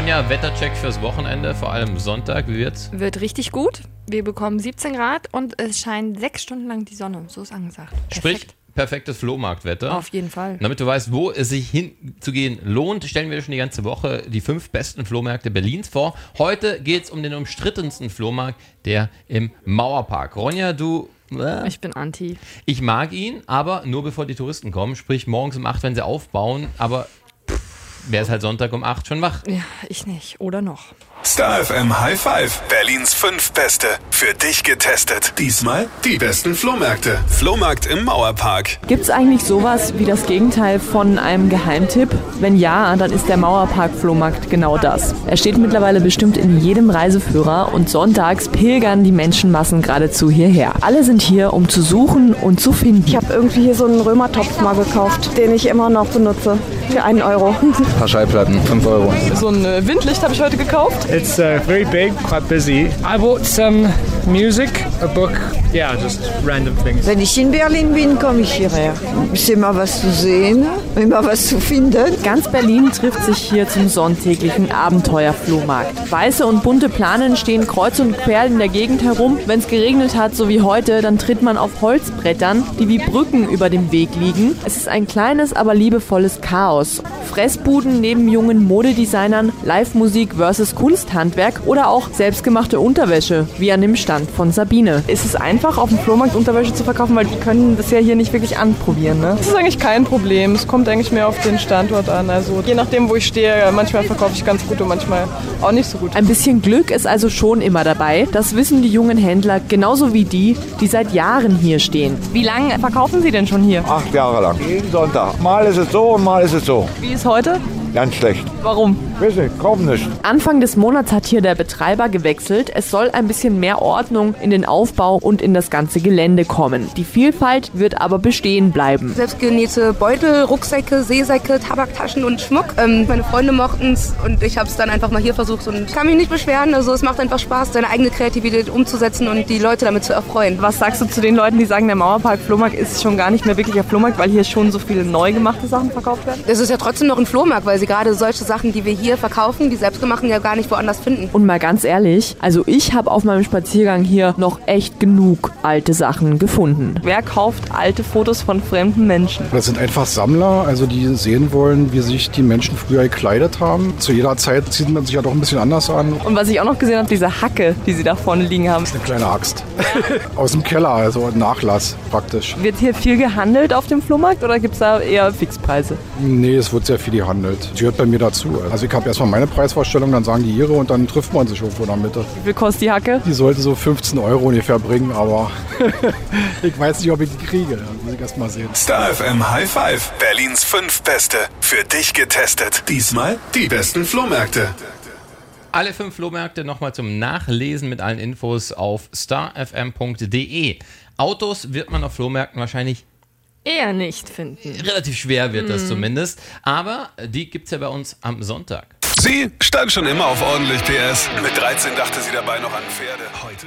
Ronja, Wettercheck fürs Wochenende, vor allem Sonntag. Wie wird's? Wird richtig gut. Wir bekommen 17 Grad und es scheint sechs Stunden lang die Sonne. So ist angesagt. Sprich, perfektes Flohmarktwetter. Auf jeden Fall. Damit du weißt, wo es sich hinzugehen lohnt, stellen wir schon die ganze Woche die fünf besten Flohmärkte Berlins vor. Heute geht es um den umstrittensten Flohmarkt, der im Mauerpark. Ronja, du äh, Ich bin anti. ich mag ihn, aber nur bevor die Touristen kommen. Sprich, morgens um 8, wenn sie aufbauen. Aber wer ist halt Sonntag um 8 schon wach? Ja, ich nicht. Oder noch. Star FM High Five. Berlins fünf Beste. Für dich getestet. Diesmal die besten Flohmärkte. Flohmarkt im Mauerpark. Gibt es eigentlich sowas wie das Gegenteil von einem Geheimtipp? Wenn ja, dann ist der Mauerpark-Flohmarkt genau das. Er steht mittlerweile bestimmt in jedem Reiseführer und sonntags pilgern die Menschenmassen geradezu hierher. Alle sind hier, um zu suchen und zu finden. Ich habe irgendwie hier so einen Römertopf mal gekauft, den ich immer noch benutze. Für einen Euro. Ein paar Schallplatten, 5 Euro. So ein äh, Windlicht habe ich heute gekauft. It's uh, very big, quite busy. I bought some music, a book, yeah, just random things. Wenn ich in Berlin bin, komme ich hierher. Ist immer was zu sehen, immer was zu finden. Ganz Berlin trifft sich hier zum sonntäglichen Abenteuerflohmarkt. Weiße und bunte Planen stehen kreuz und quer in der Gegend herum. Wenn es geregnet hat, so wie heute, dann tritt man auf Holzbrettern, die wie Brücken über dem Weg liegen. Es ist ein kleines, aber liebevolles Chaos. Fressbuden neben jungen Modedesignern, Live-Musik versus Kunsthandwerk oder auch selbstgemachte Unterwäsche, wie an dem Stand von Sabine. Ist es einfach, auf dem Flohmarkt Unterwäsche zu verkaufen, weil die können das ja hier nicht wirklich anprobieren. Ne? Das ist eigentlich kein Problem. Es kommt eigentlich mehr auf den Standort an. Also je nachdem, wo ich stehe, manchmal verkaufe ich ganz gut und manchmal auch nicht so gut. Ein bisschen Glück ist also schon immer dabei. Das wissen die jungen Händler genauso wie die, die seit Jahren hier stehen. Wie lange verkaufen Sie denn schon hier? Acht Jahre lang. Jeden Sonntag. Mal ist es so und mal ist es so. Wie ist heute? Ganz schlecht. Warum? Weiß nicht, kaum nicht. Anfang des Monats hat hier der Betreiber gewechselt. Es soll ein bisschen mehr Ordnung in den Aufbau und in das ganze Gelände kommen. Die Vielfalt wird aber bestehen bleiben. Selbstgenähte Beutel, Rucksäcke, Seesäcke, Tabaktaschen und Schmuck. Ähm, meine Freunde mochten es und ich habe es dann einfach mal hier versucht und kann mich nicht beschweren. Also es macht einfach Spaß, seine eigene Kreativität umzusetzen und die Leute damit zu erfreuen. Was sagst du zu den Leuten, die sagen, der Mauerpark Flohmarkt ist schon gar nicht mehr wirklich ein Flohmarkt, weil hier schon so viele neu gemachte Sachen verkauft werden? Es ist ja trotzdem noch ein Flohmarkt, weil sie gerade solche Sachen, die wir hier verkaufen, die selbstgemachten, ja gar nicht woanders finden. Und mal ganz ehrlich, also ich habe auf meinem Spaziergang hier noch echt genug alte Sachen gefunden. Wer kauft alte Fotos von fremden Menschen? Das sind einfach Sammler, also die sehen wollen, wie sich die Menschen früher gekleidet haben. Zu jeder Zeit zieht man sich ja doch ein bisschen anders an. Und was ich auch noch gesehen habe, diese Hacke, die sie da vorne liegen haben. Das ist eine kleine Axt. Aus dem Keller, also Nachlass praktisch. Wird hier viel gehandelt auf dem Flohmarkt oder gibt es da eher Fixpreise? Nee, es wird sehr viel gehandelt. Die gehört bei mir dazu. Also ich habe erstmal meine Preisvorstellung, dann sagen die ihre und dann trifft man sich irgendwo in der Mitte. Wie viel kostet die Hacke? Die sollte so 15 Euro ungefähr bringen, aber ich weiß nicht, ob ich die kriege. Das muss ich erst mal sehen. Star FM High Five. Berlins fünf Beste. Für dich getestet. Diesmal die besten Flohmärkte. Alle fünf Flohmärkte nochmal zum Nachlesen mit allen Infos auf starfm.de. Autos wird man auf Flohmärkten wahrscheinlich Eher nicht finden. relativ schwer, wird das zumindest. Aber die gibt es ja bei uns am Sonntag. Sie stand schon immer auf ordentlich PS. Mit 13 dachte sie dabei noch an Pferde. Heute